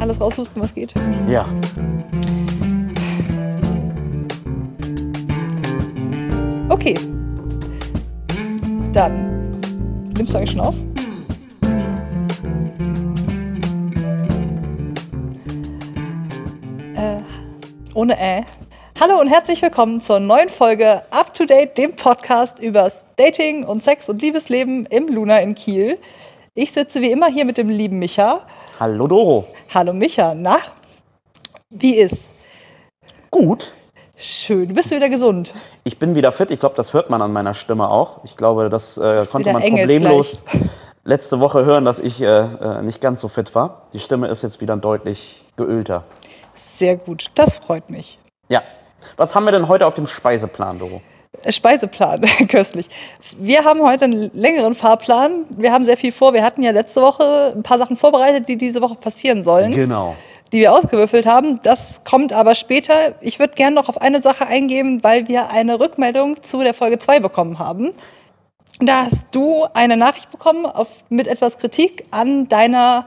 Alles raushusten, was geht. Ja. Okay. Dann nimmst du eigentlich schon auf? Äh, ohne Äh. Hallo und herzlich willkommen zur neuen Folge Up to Date, dem Podcast übers Dating und Sex und Liebesleben im Luna in Kiel. Ich sitze wie immer hier mit dem lieben Micha. Hallo Doro. Hallo Micha, na? Wie ist? Gut. Schön. Bist du wieder gesund? Ich bin wieder fit. Ich glaube, das hört man an meiner Stimme auch. Ich glaube, das äh, konnte man problemlos letzte Woche hören, dass ich äh, äh, nicht ganz so fit war. Die Stimme ist jetzt wieder deutlich geölter. Sehr gut. Das freut mich. Ja. Was haben wir denn heute auf dem Speiseplan, Doro? Speiseplan, köstlich. Wir haben heute einen längeren Fahrplan. Wir haben sehr viel vor. Wir hatten ja letzte Woche ein paar Sachen vorbereitet, die diese Woche passieren sollen, Genau. die wir ausgewürfelt haben. Das kommt aber später. Ich würde gerne noch auf eine Sache eingehen, weil wir eine Rückmeldung zu der Folge 2 bekommen haben. Da hast du eine Nachricht bekommen auf, mit etwas Kritik an deiner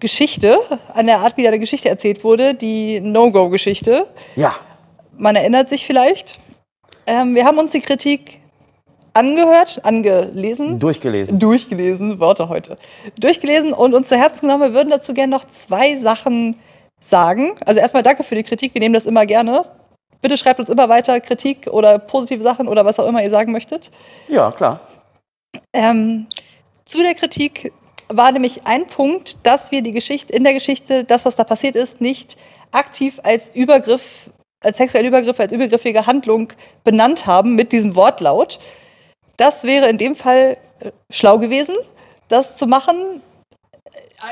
Geschichte, an der Art, wie deine Geschichte erzählt wurde, die No-Go-Geschichte. Ja. Man erinnert sich vielleicht. Ähm, wir haben uns die Kritik angehört, angelesen, Durchgelesen. durchgelesen, Worte heute, durchgelesen und uns zu Herzen genommen. Wir würden dazu gerne noch zwei Sachen sagen. Also erstmal danke für die Kritik, wir nehmen das immer gerne. Bitte schreibt uns immer weiter Kritik oder positive Sachen oder was auch immer ihr sagen möchtet. Ja, klar. Ähm, zu der Kritik war nämlich ein Punkt, dass wir die Geschichte, in der Geschichte, das, was da passiert ist, nicht aktiv als Übergriff, als sexueller Übergriff, als übergriffige Handlung benannt haben mit diesem Wortlaut. Das wäre in dem Fall äh, schlau gewesen, das zu machen.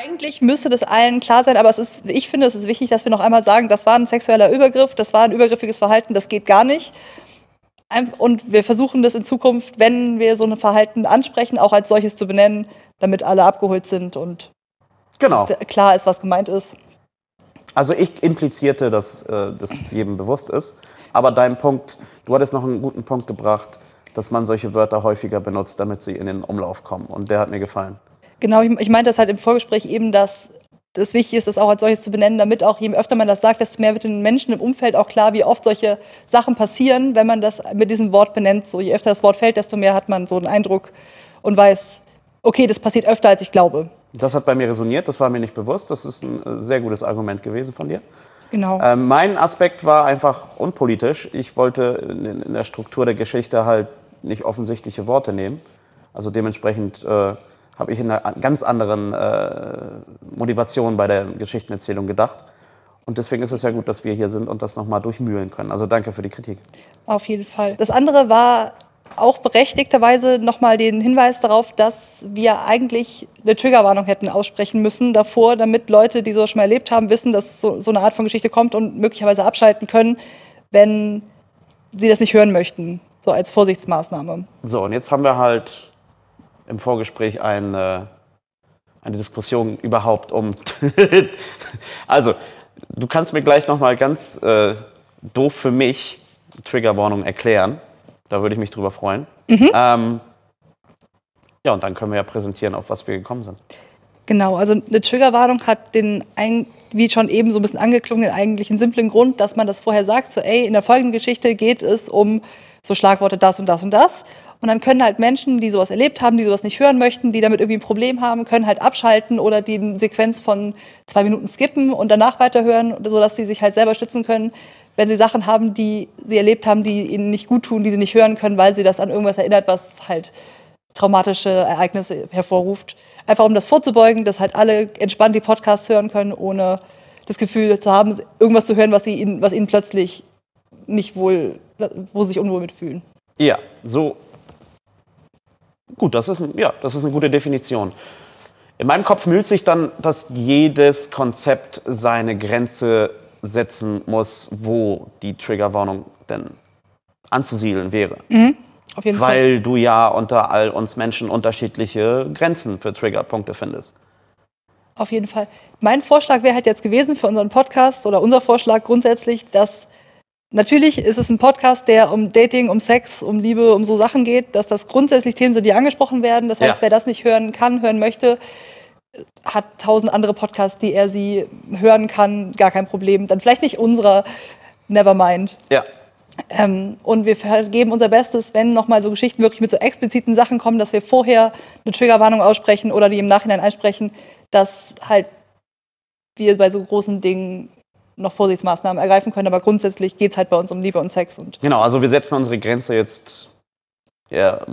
Eigentlich müsste das allen klar sein, aber es ist, ich finde, es ist wichtig, dass wir noch einmal sagen, das war ein sexueller Übergriff, das war ein übergriffiges Verhalten, das geht gar nicht. Und wir versuchen das in Zukunft, wenn wir so ein Verhalten ansprechen, auch als solches zu benennen, damit alle abgeholt sind und Genau. klar ist, was gemeint ist. Also ich implizierte, dass äh, das jedem bewusst ist. Aber dein Punkt, du hattest noch einen guten Punkt gebracht, dass man solche Wörter häufiger benutzt, damit sie in den Umlauf kommen. Und der hat mir gefallen. Genau, ich, ich meinte das halt im Vorgespräch eben, dass das wichtig ist, das auch als solches zu benennen, damit auch je öfter man das sagt, desto mehr wird den Menschen im Umfeld auch klar, wie oft solche Sachen passieren, wenn man das mit diesem Wort benennt. So, je öfter das Wort fällt, desto mehr hat man so einen Eindruck und weiß, okay, das passiert öfter, als ich glaube. Das hat bei mir resoniert, das war mir nicht bewusst. Das ist ein äh, sehr gutes Argument gewesen von dir. Genau. Ähm, mein Aspekt war einfach unpolitisch. Ich wollte in, in der Struktur der Geschichte halt nicht offensichtliche Worte nehmen. Also dementsprechend äh, habe ich in einer ganz anderen äh, Motivation bei der Geschichtenerzählung gedacht. Und deswegen ist es ja gut, dass wir hier sind und das nochmal durchmühlen können. Also danke für die Kritik. Auf jeden Fall. Das andere war auch berechtigterweise nochmal den Hinweis darauf, dass wir eigentlich eine Triggerwarnung hätten aussprechen müssen davor, damit Leute, die sowas schon mal erlebt haben, wissen, dass so, so eine Art von Geschichte kommt und möglicherweise abschalten können, wenn sie das nicht hören möchten. So als Vorsichtsmaßnahme. So, und jetzt haben wir halt im Vorgespräch eine, eine Diskussion überhaupt um. also, du kannst mir gleich nochmal ganz äh, doof für mich Triggerwarnung erklären. Da würde ich mich drüber freuen. Ähm, ja, und dann können wir ja präsentieren, auf was wir gekommen sind. Genau, also eine Triggerwarnung hat den, wie schon eben so ein bisschen angeklungen, den eigentlichen simplen Grund, dass man das vorher sagt, so ey, in der folgenden Geschichte geht es um so Schlagworte das und das und das. Und dann können halt Menschen, die sowas erlebt haben, die sowas nicht hören möchten, die damit irgendwie ein Problem haben, können halt abschalten oder die Sequenz von zwei Minuten skippen und danach weiterhören, sodass sie sich halt selber stützen können, wenn sie Sachen haben, die sie erlebt haben, die ihnen nicht gut tun, die sie nicht hören können, weil sie das an irgendwas erinnert, was halt traumatische Ereignisse hervorruft. Einfach um das vorzubeugen, dass halt alle entspannt die Podcasts hören können, ohne das Gefühl zu haben, irgendwas zu hören, was, sie ihnen, was ihnen plötzlich nicht wohl, wo sie sich unwohl mitfühlen. Ja, so. Gut, das ist, ja, das ist eine gute Definition. In meinem Kopf mühlt sich dann, dass jedes Konzept seine Grenze setzen muss, wo die Triggerwarnung denn anzusiedeln wäre. Auf jeden Fall. Weil du ja unter all uns Menschen unterschiedliche Grenzen für Triggerpunkte findest. Auf jeden Fall. Mein Vorschlag wäre halt jetzt gewesen für unseren Podcast oder unser Vorschlag grundsätzlich, dass natürlich ist es ein Podcast, der um Dating, um Sex, um Liebe, um so Sachen geht, dass das grundsätzlich Themen sind, die angesprochen werden. Das heißt, Ja. wer das nicht hören kann, hören möchte, hat tausend andere Podcasts, die er sie hören kann, gar kein Problem. Dann vielleicht nicht unserer, Nevermind. Ja. Ähm, und wir geben unser Bestes, wenn nochmal so Geschichten wirklich mit so expliziten Sachen kommen, dass wir vorher eine Triggerwarnung aussprechen oder die im Nachhinein einsprechen, dass halt wir bei so großen Dingen noch Vorsichtsmaßnahmen ergreifen können. Aber grundsätzlich geht es halt bei uns um Liebe und Sex. Und genau, also wir setzen unsere Grenze jetzt ja,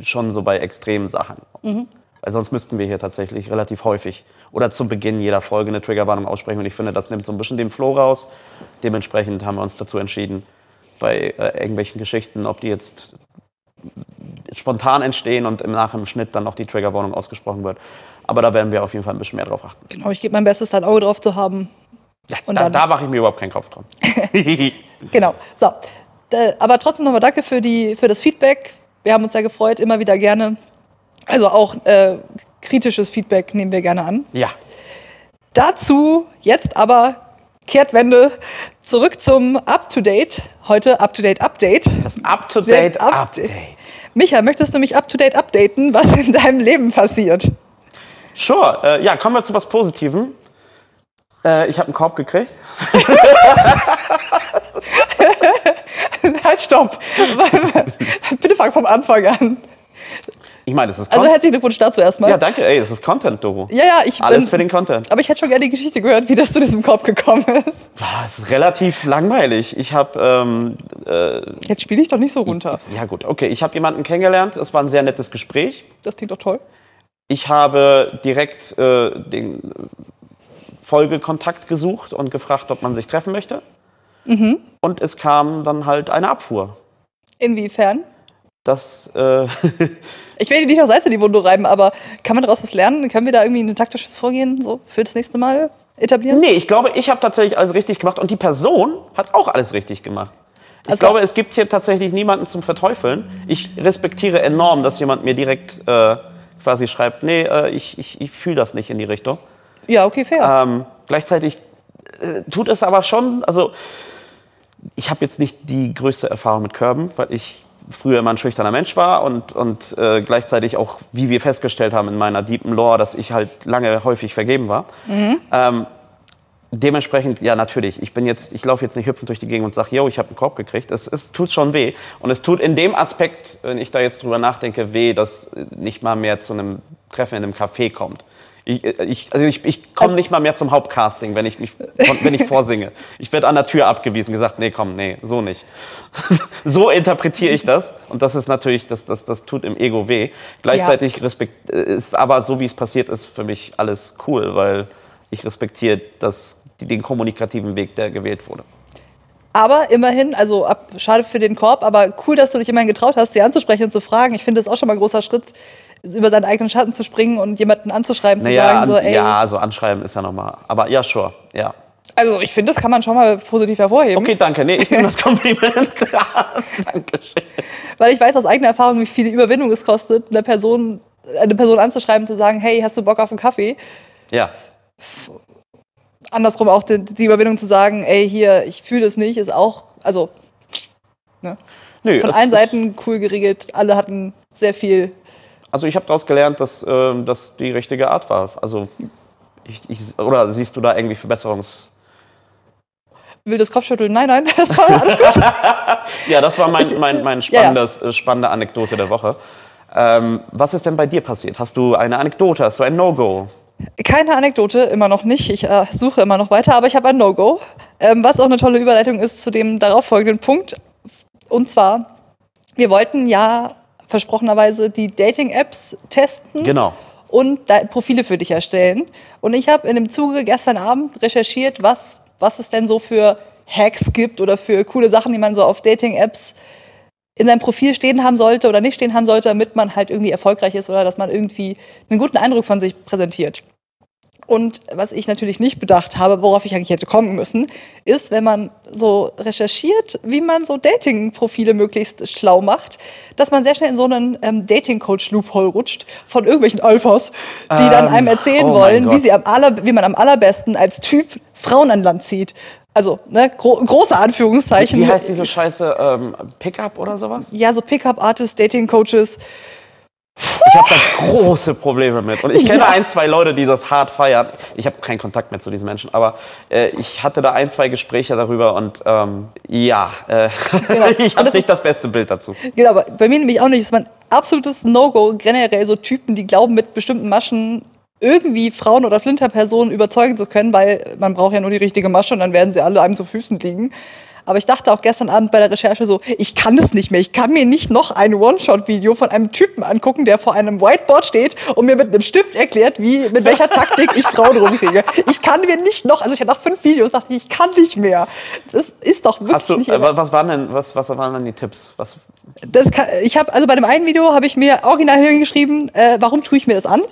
schon so bei extremen Sachen. Mhm. Weil sonst müssten wir hier tatsächlich relativ häufig oder zu Beginn jeder Folge eine Triggerwarnung aussprechen. Und ich finde, das nimmt so ein bisschen den Flow raus. Dementsprechend haben wir uns dazu entschieden, bei äh, irgendwelchen Geschichten, ob die jetzt spontan entstehen und im Nachhinein dann noch die Triggerwarnung ausgesprochen wird. Aber da werden wir auf jeden Fall ein bisschen mehr drauf achten. Genau, ich gebe mein Bestes, da ein Auge drauf zu haben. Ja, und da, da mache ich mir überhaupt keinen Kopf dran. genau. So. Aber trotzdem nochmal danke für, die, für das Feedback. Wir haben uns ja gefreut, immer wieder gerne. Also auch äh, kritisches Feedback nehmen wir gerne an. Ja. Dazu jetzt aber Kehrtwende zurück zum Up-to-Date. Heute Up-to-Date Update. Das Up-to-Date Update. Micha, möchtest du mich Up-to-Date updaten, was in deinem Leben passiert? Sure. Äh, ja, kommen wir zu was Positivem. Äh, ich habe einen Korb gekriegt. halt, stopp. Bitte fang vom Anfang an. Ich meine, das ist Also herzlichen Glückwunsch dazu erstmal. Ja, danke. Ey, das ist Content, Doro. Ja, ja, ich Alles bin, für den Content. Aber ich hätte schon gerne die Geschichte gehört, wie das zu diesem Korb gekommen ist. Es ist relativ langweilig. Ich habe ähm, äh, Jetzt spiele ich doch nicht so runter. Ja gut, okay. Ich habe jemanden kennengelernt. Es war ein sehr nettes Gespräch. Das klingt doch toll. Ich habe direkt äh, den Folgekontakt gesucht und gefragt, ob man sich treffen möchte. Mhm. Und es kam dann halt eine Abfuhr. Inwiefern? Das äh, Ich will nicht noch Salz in die Wunde reiben, aber kann man daraus was lernen? Können wir da irgendwie ein taktisches Vorgehen so für das nächste Mal etablieren? Nee, ich glaube, ich habe tatsächlich alles richtig gemacht und die Person hat auch alles richtig gemacht. Ich also, glaube, es gibt hier tatsächlich niemanden zum Verteufeln. Ich respektiere enorm, dass jemand mir direkt äh, quasi schreibt, nee, äh, ich, ich, ich fühle das nicht in die Richtung. Ja, okay, fair. Ähm, gleichzeitig äh, tut es aber schon, also ich habe jetzt nicht die größte Erfahrung mit Körben, weil ich früher immer ein schüchterner Mensch war und, und äh, gleichzeitig auch, wie wir festgestellt haben in meiner deepen Lore, dass ich halt lange häufig vergeben war. Mhm. Ähm, dementsprechend, ja, natürlich. Ich bin jetzt, ich laufe jetzt nicht hüpfend durch die Gegend und sage, yo, ich habe einen Korb gekriegt. Es, es tut schon weh. Und es tut in dem Aspekt, wenn ich da jetzt drüber nachdenke, weh, dass nicht mal mehr zu einem Treffen in einem Café kommt. Ich, ich, also ich, ich komme also, nicht mal mehr zum Hauptcasting, wenn ich, mich, wenn ich vorsinge. Ich werde an der Tür abgewiesen, gesagt, nee, komm, nee, so nicht. so interpretiere ich das. Und das ist natürlich, das, das, das tut im Ego weh. Gleichzeitig ja. respekt, ist aber so, wie es passiert ist, für mich alles cool, weil ich respektiere das, den kommunikativen Weg, der gewählt wurde. Aber immerhin, also ab, schade für den Korb, aber cool, dass du dich immerhin getraut hast, sie anzusprechen und zu fragen. Ich finde das auch schon mal ein großer Schritt, über seinen eigenen Schatten zu springen und jemanden anzuschreiben, naja, zu sagen, so, ey. Ja, also anschreiben ist ja nochmal. Aber ja, sure, ja. Also ich finde, das kann man schon mal positiv hervorheben. Okay, danke. Nee, ich nehme das Kompliment. Dankeschön. Weil ich weiß aus eigener Erfahrung, wie viel Überwindung es kostet, eine Person, eine Person anzuschreiben, zu sagen, hey, hast du Bock auf einen Kaffee? Ja. Andersrum auch die, die Überwindung zu sagen, ey, hier, ich fühle es nicht, ist auch, also, ne? Nö, Von allen Seiten cool geregelt. Alle hatten sehr viel also ich habe daraus gelernt, dass äh, das die richtige Art war. Also ich, ich, oder siehst du da irgendwie Verbesserungs... Wildes Kopfschütteln, nein, nein, das war alles gut. ja, das war mein, mein, mein spannendes, ja, ja. Äh, spannende Anekdote der Woche. Ähm, was ist denn bei dir passiert? Hast du eine Anekdote? Hast du ein No-Go? Keine Anekdote, immer noch nicht. Ich äh, suche immer noch weiter, aber ich habe ein No-Go. Ähm, was auch eine tolle Überleitung ist zu dem darauffolgenden Punkt. Und zwar, wir wollten ja versprochenerweise die Dating-Apps testen. Genau. Und Profile für dich erstellen. Und ich habe in dem Zuge gestern Abend recherchiert, was, was es denn so für Hacks gibt oder für coole Sachen, die man so auf Dating-Apps in seinem Profil stehen haben sollte oder nicht stehen haben sollte, damit man halt irgendwie erfolgreich ist oder dass man irgendwie einen guten Eindruck von sich präsentiert. Und was ich natürlich nicht bedacht habe, worauf ich eigentlich hätte kommen müssen, ist, wenn man so recherchiert, wie man so Dating-Profile möglichst schlau macht, dass man sehr schnell in so einen ähm, Dating-Coach-Loophole rutscht von irgendwelchen Alphas, die ähm, dann einem erzählen oh wollen, wie, sie am aller, wie man am allerbesten als Typ Frauen an Land zieht. Also, ne, gro große Anführungszeichen. Wie heißt diese Scheiße? Ähm, Pickup oder sowas? Ja, so Pickup-Artists, Dating-Coaches. Ich habe da große Probleme mit. Und ich kenne Ja. ein, zwei Leute, die das hart feiern. Ich habe keinen Kontakt mehr zu diesen Menschen, aber äh, ich hatte da ein, zwei Gespräche darüber und ähm, ja, äh, Genau. ich habe nicht ist- das beste Bild dazu. Genau, aber bei mir nämlich auch nicht. Das ist mein absolutes No-Go. Generell so Typen, die glauben, mit bestimmten Maschen irgendwie Frauen oder Flinterpersonen überzeugen zu können, weil man braucht ja nur die richtige Masche und dann werden sie alle einem zu Füßen liegen. Aber ich dachte auch gestern Abend bei der Recherche so, ich kann das nicht mehr. Ich kann mir nicht noch ein One-Shot-Video von einem Typen angucken, der vor einem Whiteboard steht und mir mit einem Stift erklärt, wie, mit welcher Taktik ich Frauen rumkriege. Ich kann mir nicht noch, also ich habe nach fünf Videos dachte ich, ich kann nicht mehr. Das ist doch wirklich Hast du, nicht äh, wa- was waren denn, was, was waren denn die Tipps? Was, das kann, ich habe also bei dem einen Video habe ich mir original hingeschrieben, äh, warum tue ich mir das an?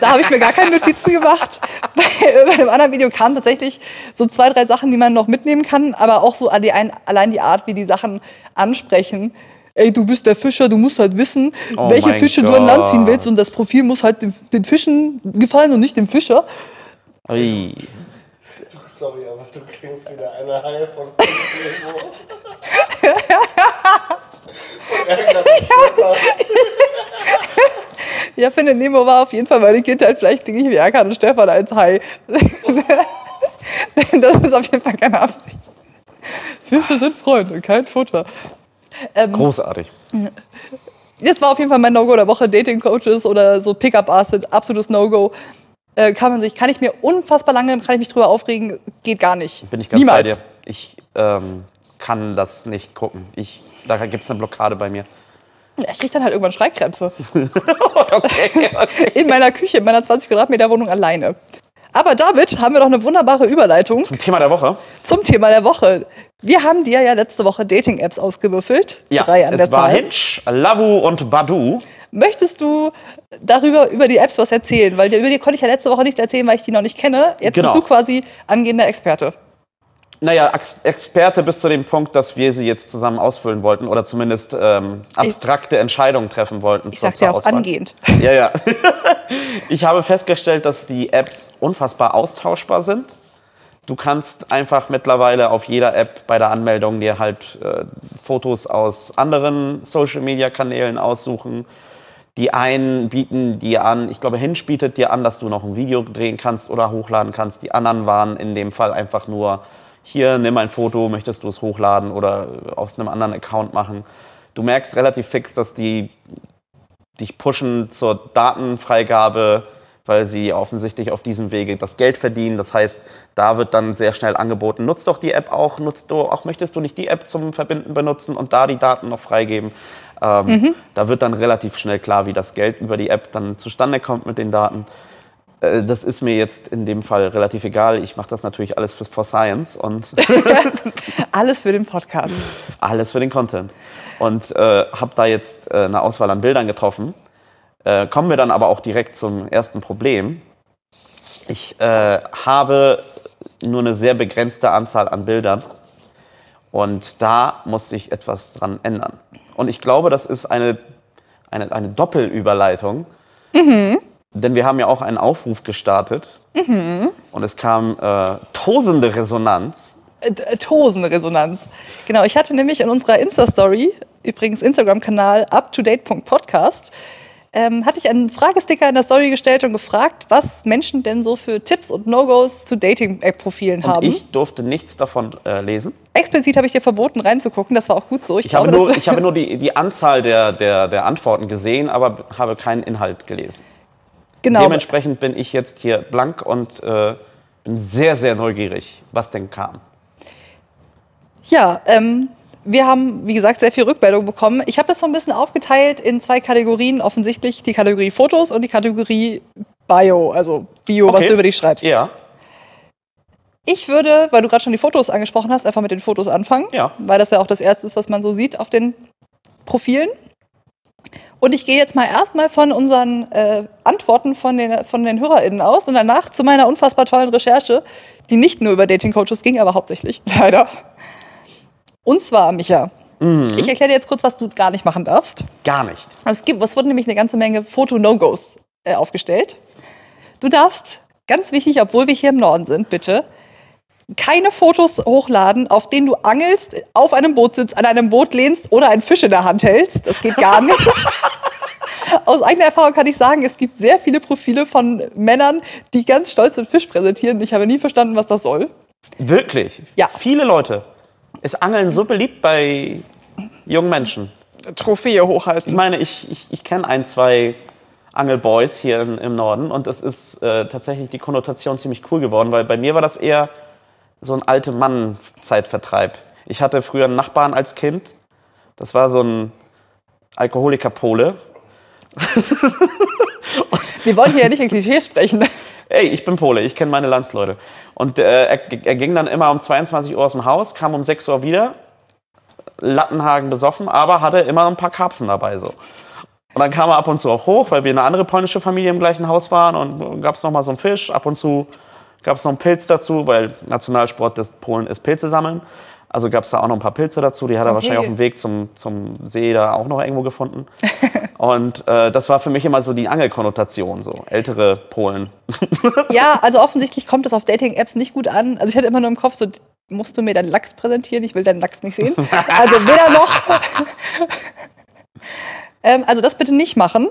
Da habe ich mir gar keine Notizen gemacht. Bei, bei dem anderen Video kamen tatsächlich so zwei, drei Sachen, die man noch mitnehmen kann, aber auch so die ein, allein die Art, wie die Sachen ansprechen. Ey, du bist der Fischer, du musst halt wissen, Oh welche Fische du an Land ziehen Gott. willst und das Profil muss halt den, den Fischen gefallen und nicht dem Fischer. Ui. Sorry, aber du klingst wie der eine Hai von. Ja, finde Nemo war auf jeden Fall meine Kindheit. Vielleicht klinge ich wie Erkan und Stefan als Hai. das ist auf jeden Fall keine Absicht. Fische sind Freunde, kein Futter. Ähm, Großartig. das war auf jeden Fall mein No-Go der Woche. Dating-Coaches oder so Pickup-Bars sind absolutes No-Go. Äh, kann man sich, kann ich mir unfassbar lange, kann ich mich drüber aufregen, geht gar nicht. Bin ich ganz Niemals. bei dir. Ich ähm, kann das nicht gucken. Ich, da gibt es eine Blockade bei mir. Ja, Ich kriege dann halt irgendwann Schreikrämpfe. Okay, okay. In meiner Küche, in meiner 20 Quadratmeter Wohnung alleine. Aber damit haben wir doch eine wunderbare Überleitung Zum Thema der Woche. zum Thema der Woche. Wir haben dir ja letzte Woche Dating-Apps ausgewürfelt. Drei an es der war Zahl. Hinge, Lavu und Badu. Möchtest du darüber, über die Apps was erzählen? Weil über die konnte ich ja letzte Woche nichts erzählen, weil ich die noch nicht kenne. Jetzt Genau. bist du quasi angehender Experte. Naja, Ex Experte bis zu dem Punkt, dass wir sie jetzt zusammen ausfüllen wollten oder zumindest ähm, abstrakte Entscheidungen treffen wollten. Ich sagte ja auch angehend. Ja, ja. ich habe festgestellt, dass die Apps unfassbar austauschbar sind. Du kannst einfach mittlerweile auf jeder App bei der Anmeldung dir halt äh, Fotos aus anderen Social-Media-Kanälen aussuchen. Die einen bieten dir an, ich glaube, Hinge bietet dir an, dass du noch ein Video drehen kannst oder hochladen kannst. Die anderen waren in dem Fall einfach nur, hier, nimm ein Foto, möchtest du es hochladen oder aus einem anderen Account machen. Du merkst relativ fix, dass die dich pushen zur Datenfreigabe, weil sie offensichtlich auf diesem Wege das Geld verdienen. Das heißt, da wird dann sehr schnell angeboten, nutzt doch die App auch, nutzt du auch, möchtest du nicht die App zum Verbinden benutzen und da die Daten noch freigeben. Ähm, Da wird dann relativ schnell klar, wie das Geld über die App dann zustande kommt mit den Daten. Äh, Das ist mir jetzt in dem Fall relativ egal. Ich mache das natürlich alles für, for Science und Alles für den Podcast. alles für den Content. Und äh, habe da jetzt äh, eine Auswahl an Bildern getroffen. Äh, kommen wir dann aber auch direkt zum ersten Problem. Ich äh, habe nur eine sehr begrenzte Anzahl an Bildern und da muss sich etwas dran ändern. Und ich glaube, das ist eine, eine, eine Doppelüberleitung, denn wir haben ja auch einen Aufruf gestartet und es kam äh, tosende Resonanz. Äh, äh, Tosenresonanz. Genau, ich hatte nämlich in unserer Insta-Story, übrigens Instagram-Kanal uptodate.podcast, ähm, hatte ich einen Fragesticker in der Story gestellt und gefragt, was Menschen denn so für Tipps und No-Gos zu Dating-App-Profilen Und haben. ich durfte nichts davon äh, lesen. Explizit habe ich dir verboten, reinzugucken. Das war auch gut so. Ich, Ich habe glaube, nur, das ich habe nur die, die Anzahl der, der, der Antworten gesehen, aber habe keinen Inhalt gelesen. genau. Dementsprechend bin ich jetzt hier blank und äh, bin sehr, sehr neugierig, was denn kam. Ja, ähm, wir haben, wie gesagt, sehr viel Rückmeldung bekommen. Ich habe das so ein bisschen aufgeteilt in zwei Kategorien. Offensichtlich die Kategorie Fotos und die Kategorie Bio, also Bio, was Okay. du über dich schreibst. Ja, Ich würde, weil du gerade schon die Fotos angesprochen hast, einfach mit den Fotos anfangen. Ja. Weil das ja auch das Erste ist, was man so sieht auf den Profilen. Und ich gehe jetzt mal erstmal von unseren äh, Antworten von den, von den HörerInnen aus und danach zu meiner unfassbar tollen Recherche, die nicht nur über Dating-Coaches ging, aber hauptsächlich, leider. Und zwar, Micha, ich erkläre dir jetzt kurz, was du gar nicht machen darfst. gar nicht. Es, gibt, es wurden nämlich eine ganze Menge Foto-No-Gos äh, aufgestellt. Du darfst, ganz wichtig, obwohl wir hier im Norden sind, bitte, keine Fotos hochladen, auf denen du angelst, auf einem Boot sitzt, an einem Boot lehnst oder einen Fisch in der Hand hältst. Das geht gar nicht. Aus eigener Erfahrung kann ich sagen, es gibt sehr viele Profile von Männern, die ganz stolz den Fisch präsentieren. Ich habe nie verstanden, was das soll. Wirklich? Ja. Viele Leute. Ist Angeln so beliebt bei jungen Menschen? Trophäe Ich hochhalten. meine, ich, ich, ich kenne ein, zwei Angelboys hier in, im Norden und es ist äh, tatsächlich die Konnotation ziemlich cool geworden, weil bei mir war das eher so ein alte Mann-Zeitvertreib. Ich hatte früher einen Nachbarn als Kind, das war so ein Alkoholiker-Pole. Wir wollen hier ja nicht in Klischees sprechen. Ey, ich bin Pole, ich kenne meine Landsleute. Und äh, er, er ging dann immer um 22 Uhr aus dem Haus, kam um 6 Uhr wieder, Lattenhagen besoffen, aber hatte immer ein paar Karpfen dabei so. Und dann kam er ab und zu auch hoch, weil wir eine andere polnische Familie im gleichen Haus waren und gab es noch mal so einen Fisch. Ab und zu gab es noch einen Pilz dazu, weil Nationalsport des Polen ist Pilze sammeln. Also gab es da auch noch ein paar Pilze dazu. Die hat er Okay. wahrscheinlich auf dem Weg zum, zum See da auch noch irgendwo gefunden. und äh, das war für mich immer so die Angelkonnotation, so ältere Polen. Ja, also offensichtlich kommt das auf Dating-Apps nicht gut an. Also ich hatte immer nur im Kopf, so musst du mir deinen Lachs präsentieren, ich will deinen Lachs nicht sehen. Also weder noch. ähm, also das bitte nicht machen.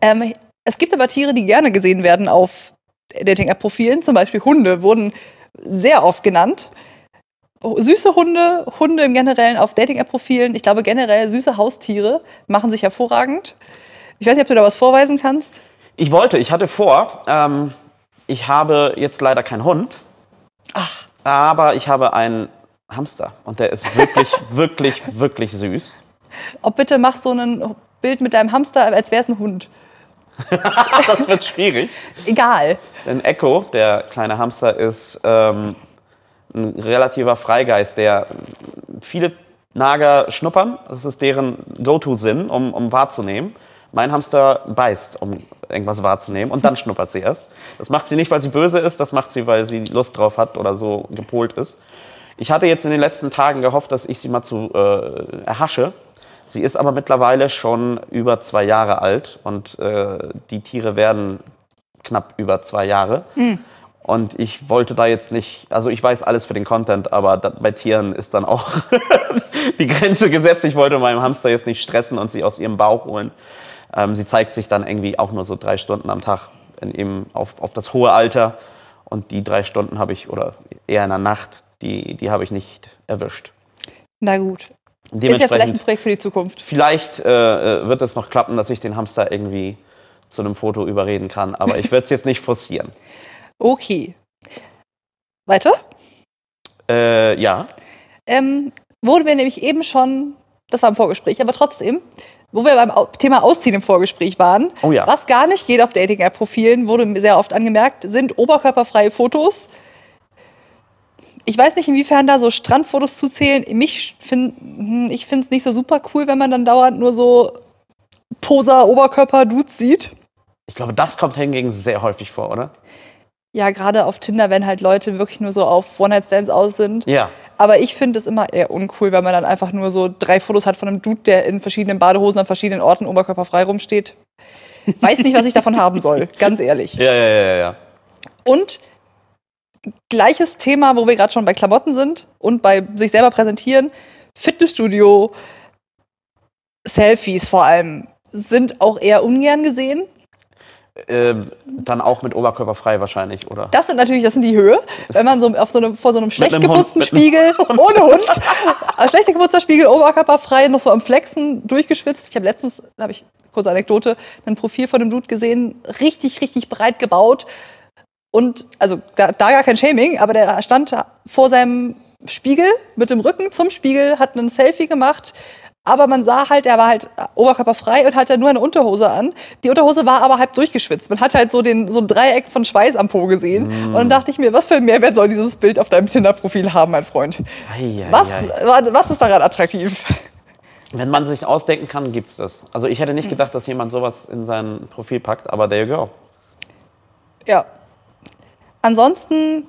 Ähm, es gibt aber Tiere, die gerne gesehen werden auf Dating-App-Profilen. Zum Beispiel Hunde wurden sehr oft genannt. Süße Hunde, Hunde im Generellen auf Dating-App-Profilen. Ich glaube generell süße Haustiere machen sich hervorragend. Ich weiß nicht, ob du da was vorweisen kannst. Ich wollte, ich hatte vor, ähm, ich habe jetzt leider keinen Hund. Ach. Aber ich habe einen Hamster und der ist wirklich, wirklich, wirklich süß. Ob bitte mach so ein Bild mit deinem Hamster, als wäre es ein Hund. Das wird schwierig. Egal. Denn Echo, der kleine Hamster, ist ähm, ein relativer Freigeist, der viele Nager schnuppern. Das ist deren Go-To-Sinn, um, um wahrzunehmen. Mein Hamster beißt, um irgendwas wahrzunehmen und dann schnuppert sie erst. Das macht sie nicht, weil sie böse ist, das macht sie, weil sie Lust drauf hat oder so gepolt ist. Ich hatte jetzt in den letzten Tagen gehofft, dass ich sie mal zu äh, erhasche. Sie ist aber mittlerweile schon über zwei Jahre alt und äh, die Tiere werden knapp über zwei Jahre. Und ich wollte da jetzt nicht, also ich weiß alles für den Content, aber bei Tieren ist dann auch die Grenze gesetzt. Ich wollte meinem Hamster jetzt nicht stressen und sie aus ihrem Bauch holen. Ähm, sie zeigt sich dann irgendwie auch nur so drei Stunden am Tag in eben auf, auf das hohe Alter. Und die drei Stunden habe ich, oder eher in der Nacht, die, die habe ich nicht erwischt. Na gut. Ist ja vielleicht ein Projekt für die Zukunft. Vielleicht äh, äh, wird es noch klappen, dass ich den Hamster irgendwie zu einem Foto überreden kann, aber ich werde es jetzt nicht forcieren. Okay. Weiter? Äh, ja. Ähm, wo wir nämlich eben schon, das war im Vorgespräch, aber trotzdem, wo wir beim Thema Ausziehen im Vorgespräch waren, Oh ja. was gar nicht geht auf Dating-App-Profilen, wurde mir sehr oft angemerkt, sind oberkörperfreie Fotos. Ich weiß nicht, inwiefern da so Strandfotos zuzählen. Mich find, hm, ich finde es nicht so super cool, wenn man dann dauernd nur so Poser, Oberkörper, Dudes sieht. Ich glaube, das kommt hingegen sehr häufig vor, oder? Ja, gerade auf Tinder, wenn halt Leute wirklich nur so auf One-Night-Stands aus sind. Ja. Aber ich finde es immer eher uncool, wenn man dann einfach nur so drei Fotos hat von einem Dude, der in verschiedenen Badehosen an verschiedenen Orten oberkörperfrei rumsteht. Weiß nicht, was ich davon haben soll, ganz ehrlich. Ja, ja, ja, ja. Und gleiches Thema, wo wir gerade schon bei Klamotten sind und bei sich selber präsentieren. Fitnessstudio, Selfies vor allem, sind auch eher ungern gesehen. Ähm, dann auch mit Oberkörper frei wahrscheinlich, oder? Das sind natürlich, das sind die Höhe. Wenn man so auf so einem, vor so einem schlecht einem Hund, geputzten Spiegel, ohne Hund, äh, schlecht geputzter Spiegel, oberkörperfrei, noch so am Flexen, durchgeschwitzt. Ich habe letztens, habe ich, kurze Anekdote, ein Profil von dem Dude gesehen, richtig, richtig breit gebaut. Und, also da, da gar kein Shaming, aber der stand vor seinem Spiegel mit dem Rücken zum Spiegel, hat ein Selfie gemacht. Aber man sah halt, er war halt oberkörperfrei und hatte nur eine Unterhose an. Die Unterhose war aber halb durchgeschwitzt. Man hat halt so, den, so ein Dreieck von Schweiß am Po gesehen. Und dann dachte ich mir, was für einen Mehrwert soll dieses Bild auf deinem Tinder-Profil haben, mein Freund? Ei, ei, Was, ei. was ist daran attraktiv? Wenn man sich ausdenken kann, gibt's das. Also ich hätte nicht gedacht, dass jemand sowas in sein Profil packt, aber there you go. Ja. Ansonsten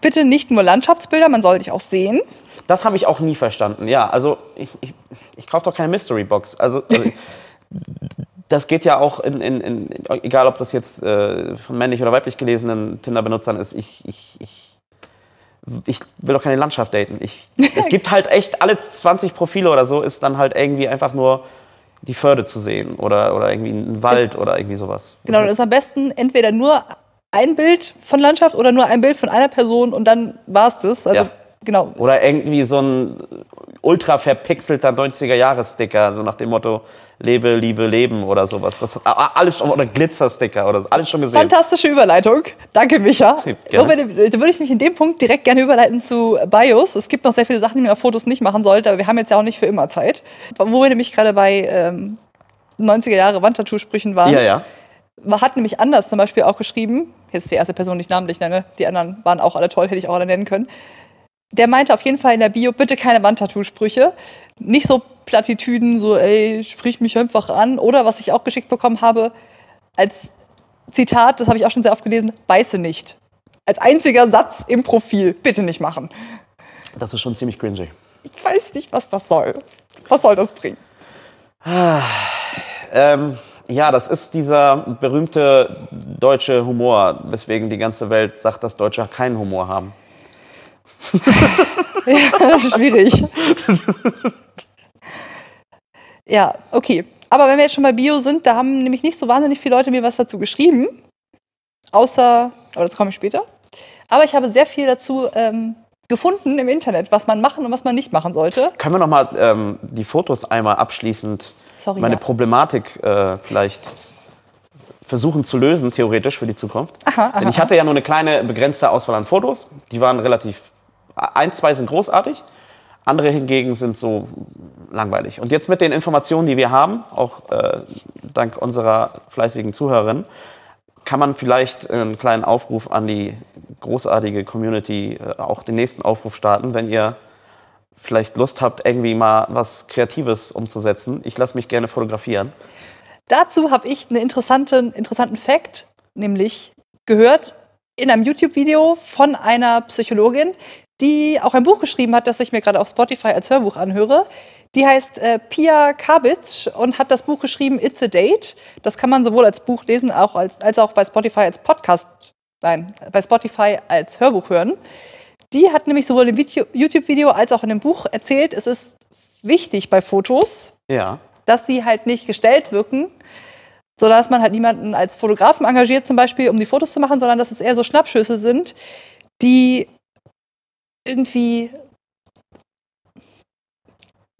bitte nicht nur Landschaftsbilder, man soll dich auch sehen. Das habe ich auch nie verstanden. Ja, also ich, ich, ich kaufe doch keine Mystery Box. Also, also das geht ja auch in, in, in egal ob das jetzt äh, von männlich oder weiblich gelesenen Tinder-Benutzern ist, ich, ich, ich, ich will doch keine Landschaft daten. Ich, es gibt halt echt alle 20 Profile oder so, ist dann halt irgendwie einfach nur die Förde zu sehen oder, oder irgendwie einen Wald oder irgendwie sowas. Genau, dann ist am besten entweder nur ein Bild von Landschaft oder nur ein Bild von einer Person und dann war es das. Also, Ja. Genau. Oder irgendwie so ein ultra verpixelter 90er-Jahres-Sticker, so nach dem Motto Lebe, Liebe, Leben oder sowas. Das alles schon, oder Glitzer-Sticker oder so, alles schon gesehen. Fantastische Überleitung. Danke, Micha. Da würde ich mich in dem Punkt direkt gerne überleiten zu Bios. Es gibt noch sehr viele Sachen, die man auf Fotos nicht machen sollte, aber wir haben jetzt ja auch nicht für immer Zeit. Wo wir nämlich gerade bei ähm, 90er Jahre Wandtattoo-Sprüchen waren, Ja, ja. man hat nämlich anders zum Beispiel auch geschrieben, jetzt die erste Person, die ich namentlich nenne, die anderen waren auch alle toll, hätte ich auch alle nennen können. Der meinte auf jeden Fall in der Bio, bitte keine Wandtattoo-Sprüche. Nicht so Plattitüden, so, ey, sprich mich einfach an. Oder was ich auch geschickt bekommen habe, als Zitat, das habe ich auch schon sehr oft gelesen, beiße nicht. Als einziger Satz im Profil, bitte nicht machen. Das ist schon ziemlich cringy. Ich weiß nicht, was das soll. Was soll das bringen? Ähm, ja, das ist dieser berühmte deutsche Humor, weswegen die ganze Welt sagt, dass Deutsche keinen Humor haben. Schwierig. ja, okay. Aber wenn wir jetzt schon bei Bio sind, da haben nämlich nicht so wahnsinnig viele Leute mir was dazu geschrieben. Außer, aber das komme ich später. Aber ich habe sehr viel dazu ähm, gefunden im Internet, was man machen und was man nicht machen sollte. Können wir noch mal ähm, die Fotos einmal abschließend, Sorry, meine ja. Problematik äh, vielleicht versuchen zu lösen, theoretisch für die Zukunft? Aha, Denn ich hatte ja nur eine kleine begrenzte Auswahl an Fotos. Die waren relativ, ein, zwei sind großartig, andere hingegen sind so langweilig. Und jetzt mit den Informationen, die wir haben, auch äh, dank unserer fleißigen Zuhörerin, kann man vielleicht einen kleinen Aufruf an die großartige Community, äh, auch den nächsten Aufruf starten, wenn ihr vielleicht Lust habt, irgendwie mal was Kreatives umzusetzen. Ich lasse mich gerne fotografieren. Dazu habe ich einen interessanten, interessanten Fact, nämlich gehört in einem YouTube-Video von einer Psychologin, die auch ein Buch geschrieben hat, das ich mir gerade auf Spotify als Hörbuch anhöre. Die heißt äh, Pia Kabitsch und hat das Buch geschrieben It's a Date. Das kann man sowohl als Buch lesen auch als, als auch bei Spotify als Podcast, nein, bei Spotify als Hörbuch hören. Die hat nämlich sowohl im Video- YouTube-Video als auch in dem Buch erzählt, es ist wichtig bei Fotos, Ja. dass sie halt nicht gestellt wirken, sondern dass man halt niemanden als Fotografen engagiert zum Beispiel, um die Fotos zu machen, sondern dass es eher so Schnappschüsse sind, die irgendwie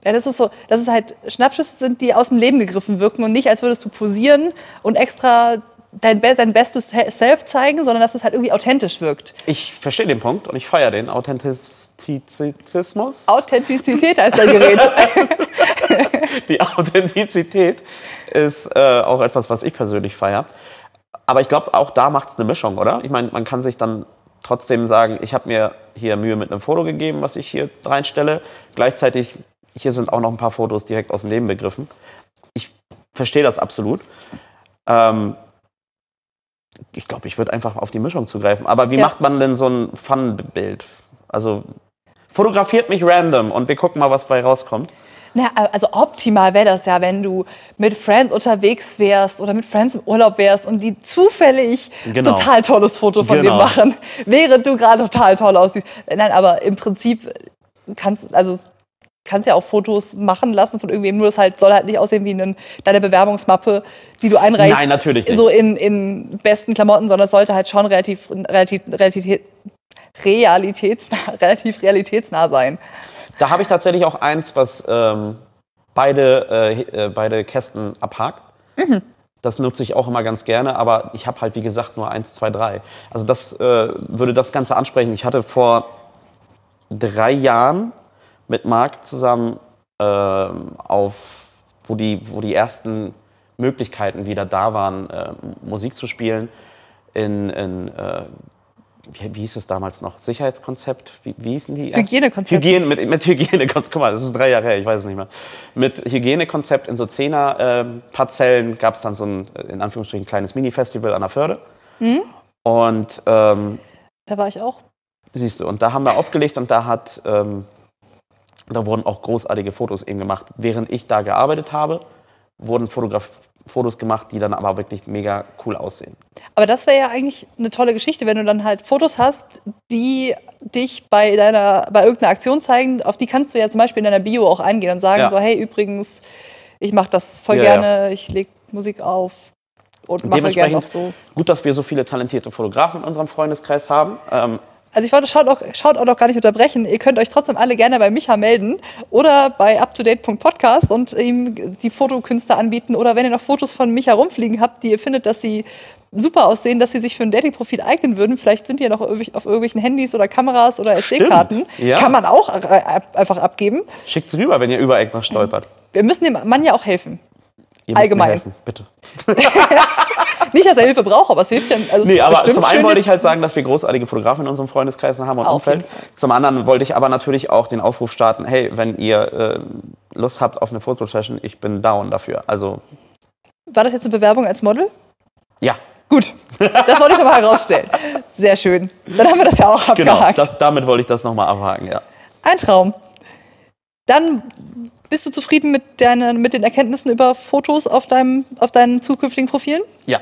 ja, das ist so, dass es halt Schnappschüsse sind, die aus dem Leben gegriffen wirken und nicht, als würdest du posieren und extra dein, Be dein bestes Self zeigen, sondern dass es halt irgendwie authentisch wirkt. Ich verstehe den Punkt und ich feiere den Authentizismus. Authentizität heißt dein Gerät. Die Authentizität ist äh, auch etwas, was ich persönlich feiere. Aber ich glaube, auch da macht es eine Mischung, oder? Ich meine, man kann sich dann trotzdem sagen, ich habe mir hier Mühe mit einem Foto gegeben, was ich hier reinstelle. Gleichzeitig, hier sind auch noch ein paar Fotos direkt aus dem Leben begriffen. Ich verstehe das absolut. Ähm, ich glaube, ich würde einfach auf die Mischung zugreifen. Aber wie Ja. macht man denn so ein Fun-Bild? Also fotografiert mich random und wir gucken mal, was bei rauskommt. Na, also optimal wäre das ja, wenn du mit Friends unterwegs wärst oder mit Friends im Urlaub wärst und die zufällig Genau. total tolles Foto von Genau. dir machen, während du gerade total toll aussiehst. Nein, aber im Prinzip kannst also kannst ja auch Fotos machen lassen von irgendwem, nur das halt soll halt nicht aussehen wie ein, deine Bewerbungsmappe, die du einreichst. Nein, natürlich nicht. So in, in besten Klamotten, sondern es sollte halt schon relativ, relativ, relativ realitätsnah, relativ realitätsnah sein. Da habe ich tatsächlich auch eins, was ähm, beide, äh, äh, beide Kästen abhakt. Das nutze ich auch immer ganz gerne, aber ich habe halt, wie gesagt, nur eins, zwei, drei. Also das äh, würde das Ganze ansprechen. Ich hatte vor drei Jahren mit Marc zusammen ähm, auf, wo die, wo die ersten Möglichkeiten wieder da waren, äh, Musik zu spielen, in, in äh, wie, wie hieß es damals noch? Sicherheitskonzept? Wie, wie hießen die? Hygienekonzept. Hygiene, mit, mit Hygienekonzept. Guck mal, das ist drei Jahre her, ich weiß es nicht mehr. Mit Hygienekonzept in so Zehner-Parzellen gab es dann so ein, äh, in Anführungsstrichen, kleines Mini-Festival an der Förde. Und ähm, Da war ich auch. Siehst du, und da haben wir aufgelegt und da hat, ähm, da wurden auch großartige Fotos eben gemacht. Während ich da gearbeitet habe, wurden Fotograf Fotos gemacht, die dann aber wirklich mega cool aussehen. Aber das wäre ja eigentlich eine tolle Geschichte, wenn du dann halt Fotos hast, die dich bei deiner, bei irgendeiner Aktion zeigen, auf die kannst du ja zum Beispiel in deiner Bio auch eingehen und sagen Ja. so, hey, übrigens, Ich mache das voll Ja, ja. gerne. Ich lege Musik auf und mache gerne auch so. gut, dass wir so viele talentierte Fotografen in unserem Freundeskreis haben. Ähm, Also ich wollte schaut auch, schaut auch noch gar nicht unterbrechen. Ihr könnt euch trotzdem alle gerne bei Micha melden oder bei uptodate.podcast und ihm die Fotokünste anbieten. Oder wenn ihr noch Fotos von Micha rumfliegen habt, die ihr findet, dass sie super aussehen, dass sie sich für ein Dating-Profil eignen würden. Vielleicht sind die ja noch auf irgendwelchen Handys oder Kameras oder SD-Karten. ja. Kann man auch äh, einfach abgeben. Schickt's rüber, wenn ihr über irgendwas stolpert. Wir müssen dem Mann ja auch helfen. Ihr Allgemein. helfen, bitte. Nicht, dass er Hilfe braucht, aber es hilft ja. Also Nee, aber zum einen wollte ich halt sagen, dass wir großartige Fotografen in unserem Freundeskreis haben und Auf Umfeld. Zum anderen wollte ich aber natürlich auch den Aufruf starten, hey, wenn ihr äh, Lust habt auf eine Fotosession, ich bin down dafür. Also, War das jetzt eine Bewerbung als Model? ja, Gut, das wollte ich nochmal herausstellen. Sehr schön. Dann haben wir das ja auch genau, abgehakt. das, damit wollte ich das nochmal abhaken, ja. Ein Traum. Dann bist du zufrieden mit, deinen, mit den Erkenntnissen über Fotos auf, deinem, auf deinen zukünftigen Profilen? Ja,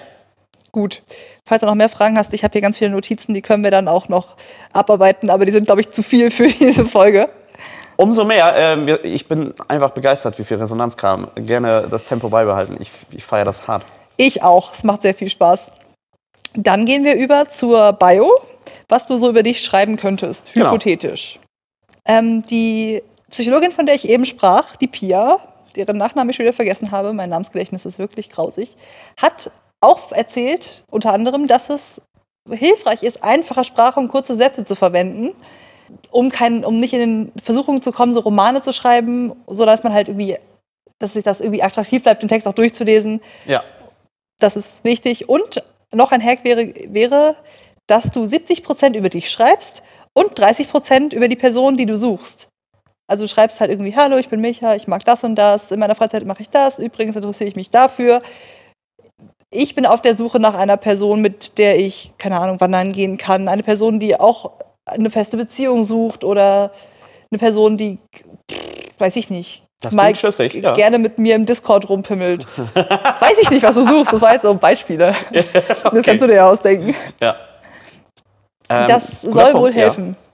Gut. Falls du noch mehr Fragen hast, ich habe hier ganz viele Notizen, die können wir dann auch noch abarbeiten, aber die sind, glaube ich, zu viel für diese Folge. umso mehr, wir- ich bin einfach begeistert, wie viel Resonanz kam. Gerne das Tempo beibehalten, ich, ich feiere das hart. Ich auch. Es macht sehr viel Spaß. Dann gehen wir über zur Bio, was du so über dich schreiben könntest, Genau. hypothetisch. Ähm, die Psychologin, von der ich eben sprach, die Pia, deren Nachnamen ich schon wieder vergessen habe, mein Namensgedächtnis ist wirklich grausig, hat auch erzählt, unter anderem, dass es hilfreich ist, einfache Sprache und kurze Sätze zu verwenden, um, kein, um nicht in den Versuchungen zu kommen, so Romane zu schreiben, sodass man halt irgendwie, dass sich das irgendwie attraktiv bleibt, den Text auch durchzulesen. Ja, Das ist wichtig. Und noch ein Hack wäre, wäre dass du 70 Prozent über dich schreibst und 30 Prozent über die Person, die du suchst. Also du schreibst halt irgendwie, hallo, ich bin Micha, ich mag das und das, in meiner Freizeit mache ich das, übrigens interessiere ich mich dafür. Ich bin auf der Suche nach einer Person, mit der ich, keine Ahnung, wandern gehen kann. Eine Person, die auch eine feste Beziehung sucht oder eine Person, die, weiß ich nicht, Das mal schlüssig, ja. gerne mit mir im Discord rumpimmelt. weiß ich nicht, was du suchst. Das war jetzt so Beispiele. Das kannst du dir ja ausdenken. ja. Ähm, das soll Punkt, wohl helfen. Ja,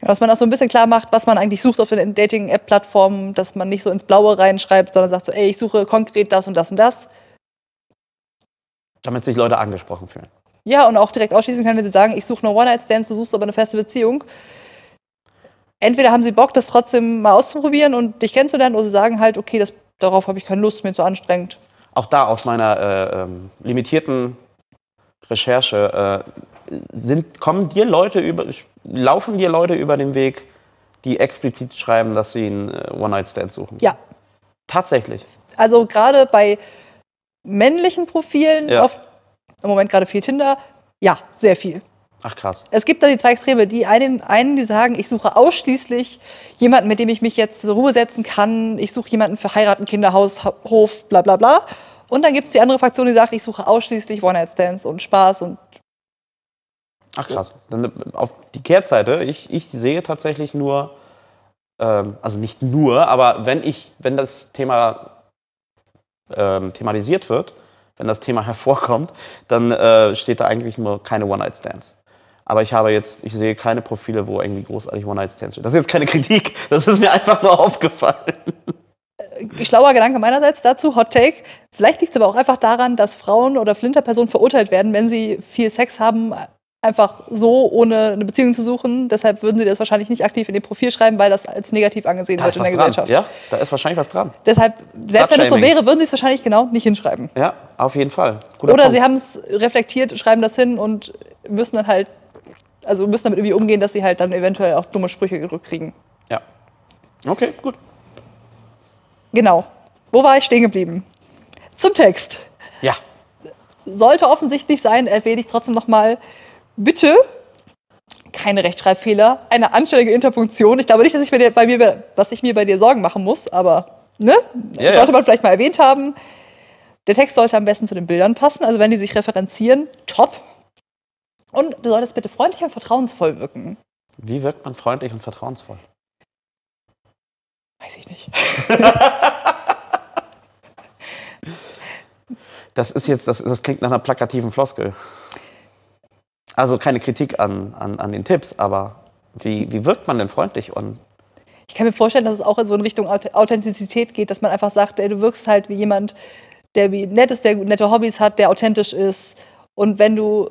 Dass man auch so ein bisschen klar macht, was man eigentlich sucht auf den Dating-App-Plattformen, dass man nicht so ins Blaue reinschreibt, sondern sagt so, ey, ich suche konkret das und das und das. Damit sich Leute angesprochen fühlen. Ja, und auch direkt ausschließen können, wenn sie sagen, ich suche nur One-Night-Stands, du suchst aber eine feste Beziehung. Entweder haben sie Bock, das trotzdem mal auszuprobieren und dich kennenzulernen, oder sie sagen halt, okay, das, darauf habe ich keine Lust, mir zu anstrengend. Auch da aus meiner äh, ähm, limitierten Recherche äh, sind, kommen dir Leute über, laufen dir Leute über den Weg, die explizit schreiben, dass sie einen äh, One-Night-Stand suchen. Ja, Tatsächlich. also gerade bei männlichen Profilen, Ja. auf, im Moment gerade viel Tinder, ja, sehr viel. Ach krass. Es gibt da die zwei Extreme. Die einen, einen, die sagen, ich suche ausschließlich jemanden, mit dem ich mich jetzt zur Ruhe setzen kann. Ich suche jemanden für heiraten, Kinderhaus, Ha- Hof, bla bla bla. Und dann gibt es die andere Fraktion, die sagt, ich suche ausschließlich One-Night-Stands und Spaß. Und Ach krass. Dann äh, auf die Kehrseite, ich, ich sehe tatsächlich nur, ähm, also nicht nur, aber wenn ich, wenn das Thema ähm, thematisiert wird, wenn das Thema hervorkommt, dann äh, steht da eigentlich nur keine One-Night-Stands. Aber ich habe jetzt, ich sehe keine Profile, wo irgendwie großartig One-Night-Stands steht. Das ist jetzt keine Kritik, das ist mir einfach nur aufgefallen. schlauer Gedanke meinerseits dazu, Hot Take. Vielleicht liegt es aber auch einfach daran, dass Frauen oder Flinterpersonen verurteilt werden, wenn sie viel Sex haben, einfach so, ohne eine Beziehung zu suchen. Deshalb würden sie das wahrscheinlich nicht aktiv in ihr Profil schreiben, weil das als negativ angesehen Da wird in der dran. Gesellschaft. Ja, da ist wahrscheinlich was dran. Deshalb, selbst wenn es so wäre, würden sie es wahrscheinlich genau nicht hinschreiben. Ja, auf jeden Fall. Guter Oder Punkt. sie haben es reflektiert, schreiben das hin und müssen dann halt, also müssen damit irgendwie umgehen, dass sie halt dann eventuell auch dumme Sprüche zurückkriegen. Ja. Okay, gut. Genau. Wo war ich stehen geblieben? Zum Text. Ja. Sollte offensichtlich sein, erwähne ich trotzdem nochmal, bitte keine Rechtschreibfehler, eine anständige Interpunktion. Ich glaube nicht, dass ich, dir, bei mir, dass ich mir bei dir Sorgen machen muss, aber ne? Ja, sollte ja. man vielleicht mal erwähnt haben. Der Text sollte am besten zu den Bildern passen, also wenn die sich referenzieren, top. Und du solltest bitte freundlich und vertrauensvoll wirken. Wie wirkt man freundlich und vertrauensvoll? Weiß ich nicht. Das ist jetzt, das, das klingt nach einer plakativen Floskel. Also keine Kritik an, an, an den Tipps, aber wie, wie wirkt man denn freundlich und Ich kann mir vorstellen, dass es auch in so in Richtung Auth- Authentizität geht, dass man einfach sagt, ey, du wirkst halt wie jemand, der wie nett ist, der nette Hobbys hat, der authentisch ist. Und wenn du,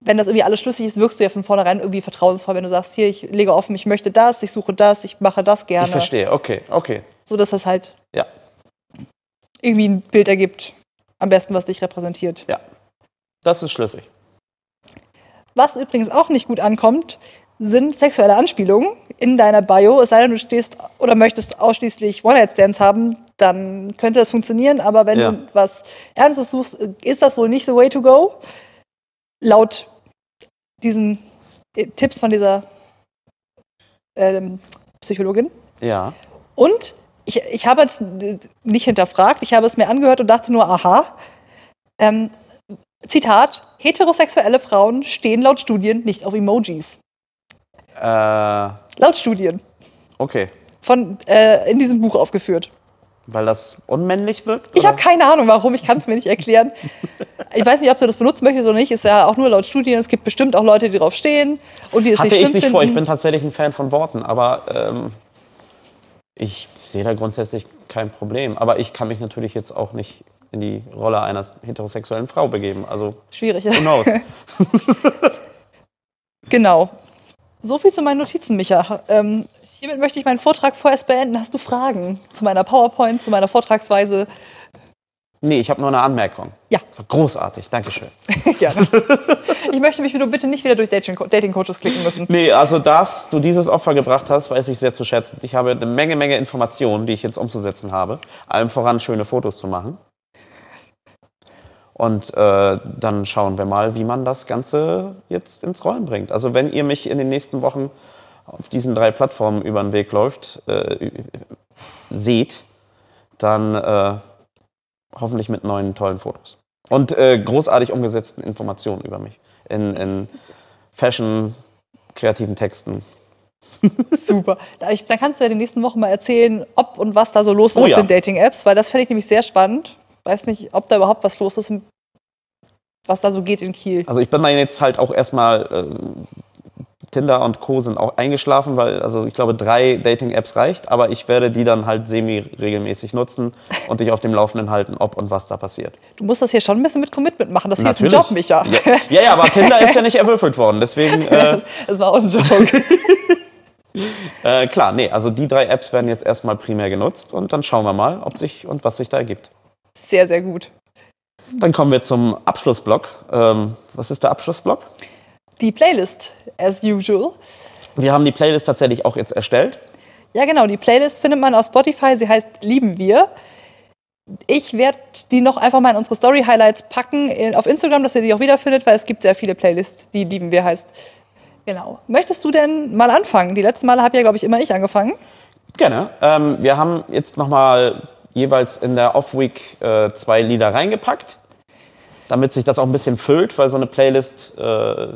wenn das irgendwie alles schlüssig ist, wirkst du ja von vornherein irgendwie vertrauensvoll, wenn du sagst, hier, ich lege offen, ich möchte das, ich suche das, ich mache das gerne. Ich verstehe, okay, okay. So dass das halt Ja, irgendwie ein Bild ergibt. Am besten, was dich repräsentiert. ja. Das ist schlüssig. Was übrigens auch nicht gut ankommt, sind sexuelle Anspielungen in deiner Bio. Es sei denn, du stehst oder möchtest ausschließlich One-Night-Stands haben, dann könnte das funktionieren. Aber wenn Ja. du was Ernstes suchst, ist das wohl nicht the way to go. Laut diesen äh, Tipps von dieser ähm, Psychologin. Ja. Und ich, ich habe es nicht hinterfragt, ich habe es mir angehört und dachte nur, aha. Ähm, Zitat, heterosexuelle Frauen stehen laut Studien nicht auf Emojis. Äh, Laut Studien. okay. Von, äh, in diesem Buch aufgeführt. Weil das unmännlich wirkt? Ich oder? habe keine Ahnung, warum, ich kann es mir nicht erklären. Ich weiß nicht, ob du das benutzen möchtest oder nicht, ist ja auch nur laut Studien. Es gibt bestimmt auch Leute, die drauf stehen und die es Hatte nicht ich schlimm nicht finden. vor. Ich bin tatsächlich ein Fan von Worten, aber ähm, ich sehe da grundsätzlich kein Problem. Aber ich kann mich natürlich jetzt auch nicht in die Rolle einer heterosexuellen Frau begeben. Also, Schwierig. who knows? Genau. So viel zu meinen Notizen, Micha. Ähm, hiermit möchte ich meinen Vortrag vorerst beenden. Hast du Fragen zu meiner PowerPoint, zu meiner Vortragsweise? nee, ich habe nur eine Anmerkung. Ja. Großartig, Dankeschön. Gerne. Ich möchte mich bitte nicht wieder durch Dating- Dating-Coaches klicken müssen. Nee, also dass du dieses Opfer gebracht hast, weiß ich sehr zu schätzen. Ich habe eine Menge, Menge Informationen, die ich jetzt umzusetzen habe. Allem voran schöne Fotos zu machen. Und äh, dann schauen wir mal, wie man das Ganze jetzt ins Rollen bringt. Also wenn ihr mich in den nächsten Wochen auf diesen drei Plattformen über den Weg läuft, äh, seht, dann äh, hoffentlich mit neuen tollen Fotos. Und äh, großartig umgesetzten Informationen über mich. In, in Fashion, kreativen Texten. Super. Dann kannst du ja die nächsten Wochen mal erzählen, ob und was da so los ist Oh auf ja. den Dating-Apps, weil das fände ich nämlich sehr spannend. Weiß nicht, ob da überhaupt was los ist, was da so geht in Kiel. Also ich bin da jetzt halt auch erstmal, ähm, Tinder und Co. sind auch eingeschlafen, weil also ich glaube drei Dating-Apps reicht, aber ich werde die dann halt semi-regelmäßig nutzen und dich auf dem Laufenden halten, ob und was da passiert. Du musst das hier schon ein bisschen mit Commitment machen. Das hier ist ein Job, Micha. Ja, ja, ja, aber Tinder ist ja nicht erwürfelt worden, deswegen, äh, Das war auch ein Job. äh, klar, nee, also die drei Apps werden jetzt erstmal primär genutzt und dann schauen wir mal, ob sich und was sich da ergibt. Sehr, sehr gut. Dann kommen wir zum Abschlussblock. Ähm, was ist der Abschlussblock? Die Playlist, as usual. Wir haben die Playlist tatsächlich auch jetzt erstellt. Ja, genau. Die Playlist findet man auf Spotify. Sie heißt Lieben wir. Ich werde die noch einfach mal in unsere Story-Highlights packen in, auf Instagram, dass ihr die auch wiederfindet, weil es gibt sehr viele Playlists, die Lieben wir heißt. Genau. Möchtest du denn mal anfangen? Die letzten Male habe ja, glaube ich, immer ich angefangen. Gerne. Ähm, wir haben jetzt nochmal jeweils in der Off-Week äh, zwei Lieder reingepackt, damit sich das auch ein bisschen füllt, weil so eine Playlist, äh,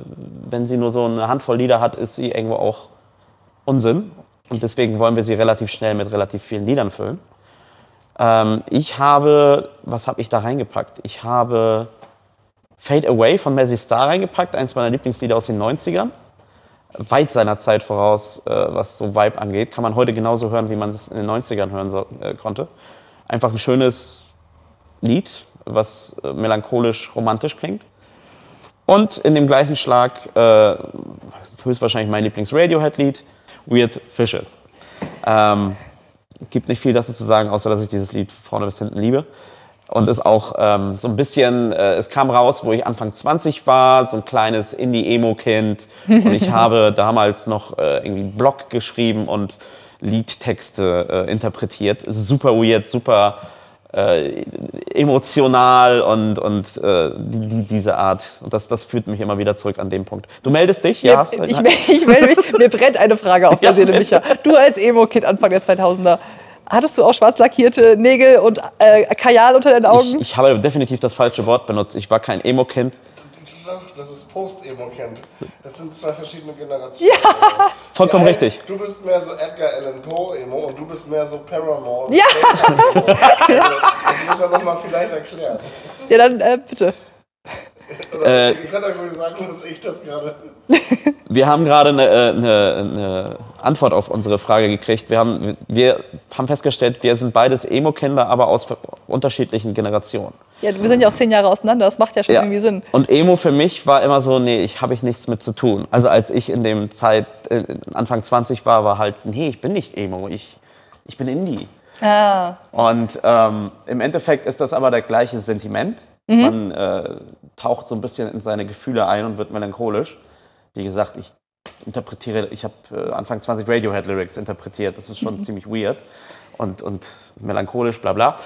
wenn sie nur so eine Handvoll Lieder hat, ist sie irgendwo auch Unsinn. Und deswegen wollen wir sie relativ schnell mit relativ vielen Liedern füllen. Ähm, ich habe, was habe ich da reingepackt? Ich habe Fade Away von Mazzy Star reingepackt, eins meiner Lieblingslieder aus den 90ern weit seiner Zeit voraus, äh, was so Vibe angeht. Kann man heute genauso hören, wie man es in den 90ern hören so, äh, konnte. Einfach ein schönes Lied, was äh, melancholisch romantisch klingt. Und in dem gleichen Schlag äh, höchstwahrscheinlich mein Lieblings-Radiohead-Lied, Weird Fishes. Ähm, gibt nicht viel dazu zu sagen, außer dass ich dieses Lied vorne bis hinten liebe. Und ist auch ähm, so ein bisschen, äh, es kam raus, wo ich Anfang 20 war, so ein kleines Indie-Emo-Kind. Und ich habe damals noch äh, irgendwie einen Blog geschrieben und Liedtexte äh, interpretiert. Super weird, super äh, emotional und, und äh, die, diese Art. Und das, das führt mich immer wieder zurück an den Punkt. Du meldest dich? Ja, hast, ich, ich melde mich. Mir brennt eine Frage auf der Ja, Seele. Micha. Du als Emo-Kind Anfang der 2000er, hattest du auch schwarz lackierte Nägel und äh, Kajal unter den Augen? ich, ich habe definitiv das falsche Wort benutzt. Ich war kein Emo-Kind. Doch, das ist Post-Emo-Kind. Das sind zwei verschiedene Generationen. Vollkommen Ja, richtig. Du bist mehr so Edgar Allan Poe-Emo und du bist mehr so Paramore. Ja. Also, das muss man nochmal vielleicht erklären. Ja, dann äh, bitte. Äh, ich kann euch wohl sagen, dass ich das gerade. Wir haben gerade eine, äh, eine, eine Antwort auf unsere Frage gekriegt. Wir haben, wir haben festgestellt, wir sind beides Emo-Kinder, aber aus unterschiedlichen Generationen. Ja, wir sind ja auch zehn Jahre auseinander, das macht ja schon irgendwie Sinn. Und Emo für mich war immer so, nee, ich habe ich nichts mit zu tun. Also als ich in dem Zeit, äh, Anfang 20 war, war halt, nee, ich bin nicht Emo, ich, ich bin Indie. Ah, Und ähm, im Endeffekt ist das aber der gleiche Sentiment. Man äh, taucht so ein bisschen in seine Gefühle ein und wird melancholisch. Wie gesagt, ich interpretiere, ich habe äh, Anfang 20 Radiohead-Lyrics interpretiert. Das ist schon ziemlich weird und, und melancholisch, bla bla.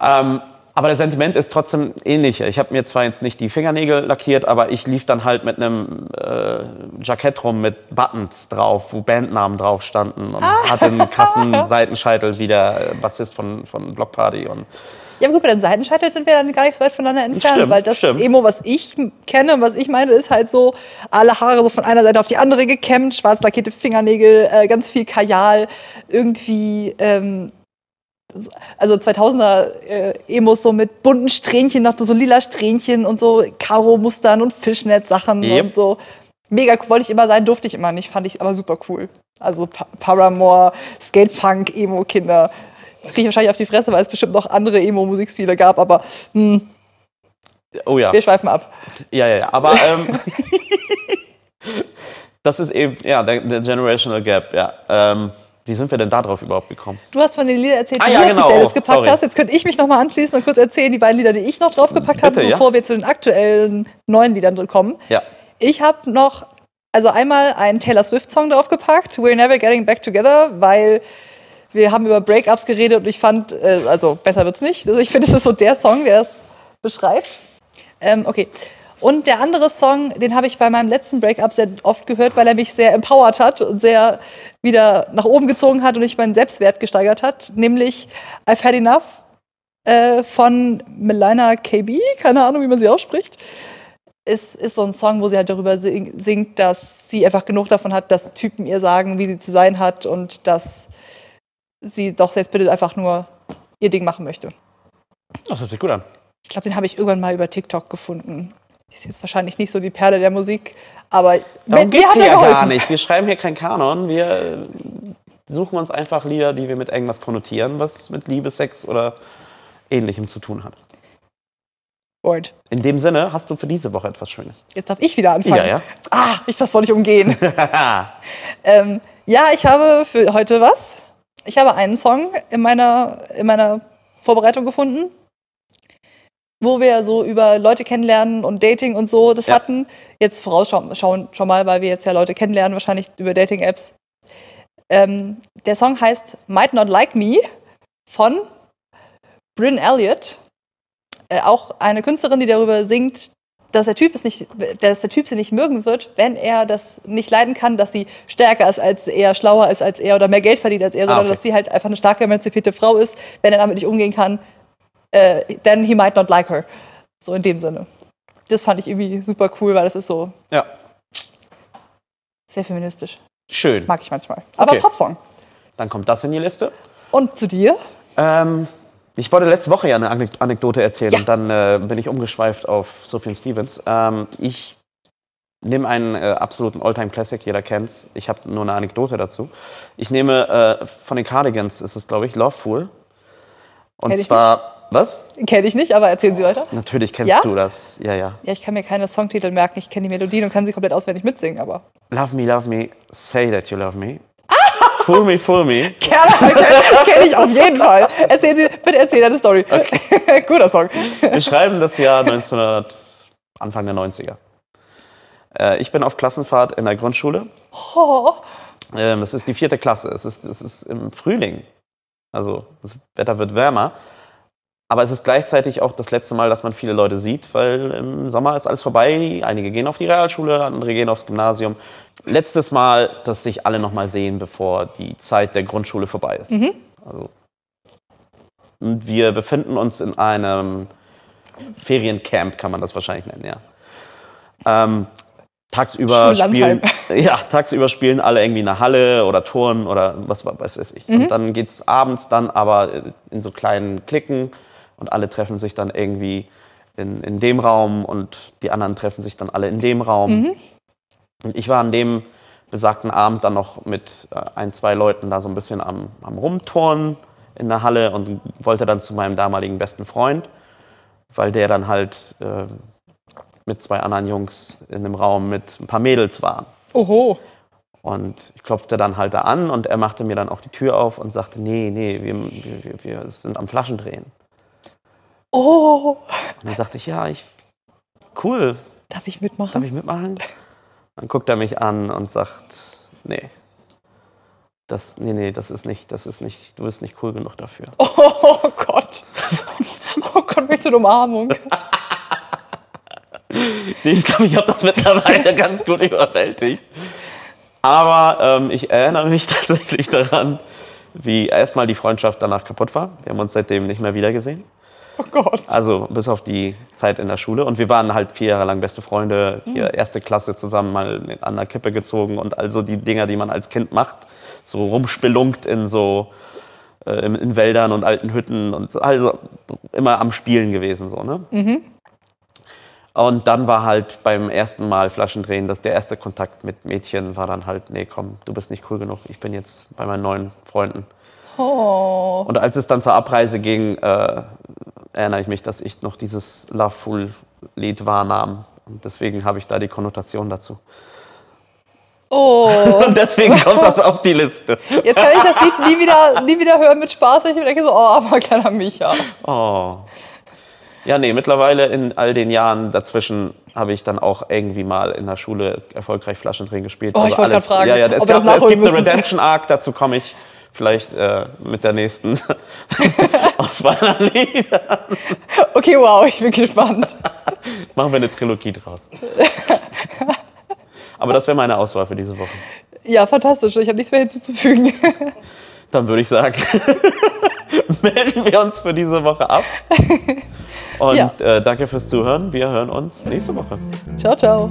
Ähm, aber der Sentiment ist trotzdem ähnlich. Ich habe mir zwar jetzt nicht die Fingernägel lackiert, aber ich lief dann halt mit einem äh, Jackett rum mit Buttons drauf, wo Bandnamen drauf standen und hatte einen krassen Seitenscheitel wie der äh, Bassist von, von Block Party. Und Ja, aber gut, bei dem Seitenscheitel sind wir dann gar nicht so weit voneinander entfernt, Stimmt, weil das stimmt. Emo, was ich kenne und was ich meine, ist halt so alle Haare so von einer Seite auf die andere gekämmt, schwarz lackierte Fingernägel, äh, ganz viel Kajal, irgendwie, ähm, also 2000er äh, Emos so mit bunten Strähnchen, noch so lila Strähnchen und so Karo-Mustern und Fischnet-Sachen Yep. und so. Mega cool, wollte ich immer sein, durfte ich immer nicht, fand ich aber super cool. Also pa Paramore, Skatepunk, Emo-Kinder. Jetzt kriege ich wahrscheinlich auf die Fresse, weil es bestimmt noch andere Emo-Musikstile gab, aber hm, oh ja, wir schweifen ab. ja, ja, ja. Aber ähm, das ist eben ja der, der Generational Gap. Ja. Ähm, wie sind wir denn da drauf überhaupt gekommen? Du hast von den Liedern erzählt, die Ah, ja, du genau. auf die Playlist Oh, gepackt sorry. hast. Jetzt könnte ich mich noch mal anschließen und kurz erzählen, die beiden Lieder, die ich noch draufgepackt habe, Bitte, ja. bevor wir zu den aktuellen neuen Liedern kommen. Ja. Ich habe noch, also einmal einen Taylor Swift-Song draufgepackt, We're Never Getting Back Together, weil wir haben über Breakups geredet und ich fand, äh, also besser wird's nicht. Also ich finde, es ist so der Song, der es beschreibt. Ähm, okay. Und der andere Song, den habe ich bei meinem letzten Breakup sehr oft gehört, weil er mich sehr empowered hat und sehr wieder nach oben gezogen hat und ich meinen Selbstwert gesteigert hat, nämlich I've Had Enough äh, von Melina KB, keine Ahnung, wie man sie ausspricht. Es ist so ein Song, wo sie halt darüber sing- singt, dass sie einfach genug davon hat, dass Typen ihr sagen, wie sie zu sein hat und dass sie doch jetzt bitte einfach nur ihr Ding machen möchte. Das hört sich gut an. Ich glaube, den habe ich irgendwann mal über TikTok gefunden. Ist jetzt wahrscheinlich nicht so die Perle der Musik, aber Darum mir es hat er ja geholfen. gar nicht. Wir schreiben hier keinen Kanon. Wir äh, suchen uns einfach Lieder, die wir mit irgendwas konnotieren, was mit Liebe, Sex oder Ähnlichem zu tun hat. Word. In dem Sinne hast du für diese Woche etwas Schönes. Jetzt darf ich wieder anfangen. Ja, ja. Ah, ich das wollte ich umgehen. ähm, ja, ich habe für heute was. Ich habe einen Song in meiner, in meiner Vorbereitung gefunden, wo wir so über Leute kennenlernen und Dating und so das Ja. hatten. Jetzt vorausschauen schauen, schon mal, weil wir jetzt ja Leute kennenlernen, wahrscheinlich über Dating-Apps. Ähm, der Song heißt Might Not Like Me von Bryn Elliott. Äh, auch eine Künstlerin, die darüber singt, dass der Typ es nicht, dass der Typ sie nicht mögen wird, wenn er das nicht leiden kann, dass sie stärker ist als er, schlauer ist als er oder mehr Geld verdient als er, sondern okay. dass sie halt einfach eine starke emanzipierte Frau ist, wenn er damit nicht umgehen kann, äh, then he might not like her. So in dem Sinne. Das fand ich irgendwie super cool, weil das ist so Ja, sehr feministisch. schön. Mag ich manchmal. Aber Okay. Popsong. Dann kommt das in die Liste. Und zu dir? Ähm, ich wollte letzte Woche ja eine Anek- Anekdote erzählen Ja. und dann äh, bin ich umgeschweift auf Sophie Stevens. Ähm, ich nehme einen äh, absoluten Alltime-Classic, jeder kennt's. Ich habe nur eine Anekdote dazu. Ich nehme äh, von den Cardigans, ist es glaube ich, Loveful. Und Kenn zwar, was? Kenne ich nicht, aber erzählen Sie weiter. Natürlich kennst Ja? du das. Ja, ja. Ja, ich kann mir keine Songtitel merken. Ich kenne die Melodien und kann sie komplett auswendig mitsingen, aber. Love me, love me, say that you love me. Fool me, fool me. Kenne ich auf jeden Fall. Erzählen Sie, bitte erzähl deine Story. Guter Song. Wir schreiben das Jahr 1900, Anfang der 90er. Äh, ich bin auf Klassenfahrt in der Grundschule. Oh, Ähm, das ist die vierte Klasse. Es ist, es ist im Frühling. Also das Wetter wird wärmer. Aber es ist gleichzeitig auch das letzte Mal, dass man viele Leute sieht, weil im Sommer ist alles vorbei. Einige gehen auf die Realschule, andere gehen aufs Gymnasium. Letztes Mal, dass sich alle noch mal sehen, bevor die Zeit der Grundschule vorbei ist. Also, und wir befinden uns in einem Feriencamp, kann man das wahrscheinlich nennen, ja. Ähm, tagsüber spielen, ja, tagsüber spielen alle irgendwie in der Halle oder Turnen oder was, was weiß ich. Und dann geht es abends dann aber in so kleinen Klicken und alle treffen sich dann irgendwie in, in dem Raum und die anderen treffen sich dann alle in dem Raum. Und ich war an dem besagten Abend dann noch mit äh, ein, zwei Leuten da so ein bisschen am, am Rumturnen in der Halle und wollte dann zu meinem damaligen besten Freund, weil der dann halt äh, mit zwei anderen Jungs in einem Raum mit ein paar Mädels war. Oho. Und ich klopfte dann halt da an und er machte mir dann auch die Tür auf und sagte, nee, nee, wir, wir- wir sind am Flaschendrehen. Oh. Und dann sagte ich, ja, ich, cool, Darf ich darf mitmachen? ich mitmachen? Dann guckt er mich an und sagt, nee, das, nee, nee, das ist nicht, das ist nicht, du bist nicht cool genug dafür. Oh Gott. Oh Gott, welche eine Umarmung. Nee, ich glaube, ich habe das mittlerweile ganz gut überwältigt. Aber ähm, ich erinnere mich tatsächlich daran, wie erstmal die Freundschaft danach kaputt war. Wir haben uns seitdem nicht mehr wiedergesehen. Oh Gott. Also bis auf die Zeit in der Schule. Und wir waren halt vier Jahre lang beste Freunde, vier erste Klasse zusammen mal an der Kippe gezogen und also die Dinger, die man als Kind macht, so rumspelunkt in so äh, in, in Wäldern und alten Hütten und so, also immer am Spielen gewesen so, ne? Und dann war halt beim ersten Mal Flaschendrehen, dass der erste Kontakt mit Mädchen war dann halt, nee, komm, du bist nicht cool genug, ich bin jetzt bei meinen neuen Freunden. Oh. Und als es dann zur Abreise ging, äh, erinnere ich mich, dass ich noch dieses Loveful-Lied wahrnahm. Und deswegen habe ich da die Konnotation dazu. Oh. Und deswegen kommt das auf die Liste. Jetzt kann ich das Lied nie wieder, nie wieder hören mit Spaß. weil Ich mir denke so, oh, aber kleiner Micha. Oh. Ja, nee, mittlerweile in all den Jahren dazwischen habe ich dann auch irgendwie mal in der Schule erfolgreich Flaschendrehen gespielt. Also Oh, ich wollte alles- gerade fragen, ja, ja, es, ob wir das gab, es gibt eine müssen. Redemption Arc, dazu komme ich vielleicht äh, mit der nächsten aus meiner Lieder. Okay, wow, ich bin gespannt. Machen wir eine Trilogie draus. Aber das wäre meine Auswahl für diese Woche. Ja, fantastisch. Ich habe nichts mehr hinzuzufügen. Dann würde ich sagen, melden wir uns für diese Woche ab. Und Ja. äh, danke fürs Zuhören. Wir hören uns nächste Woche. Ciao, ciao.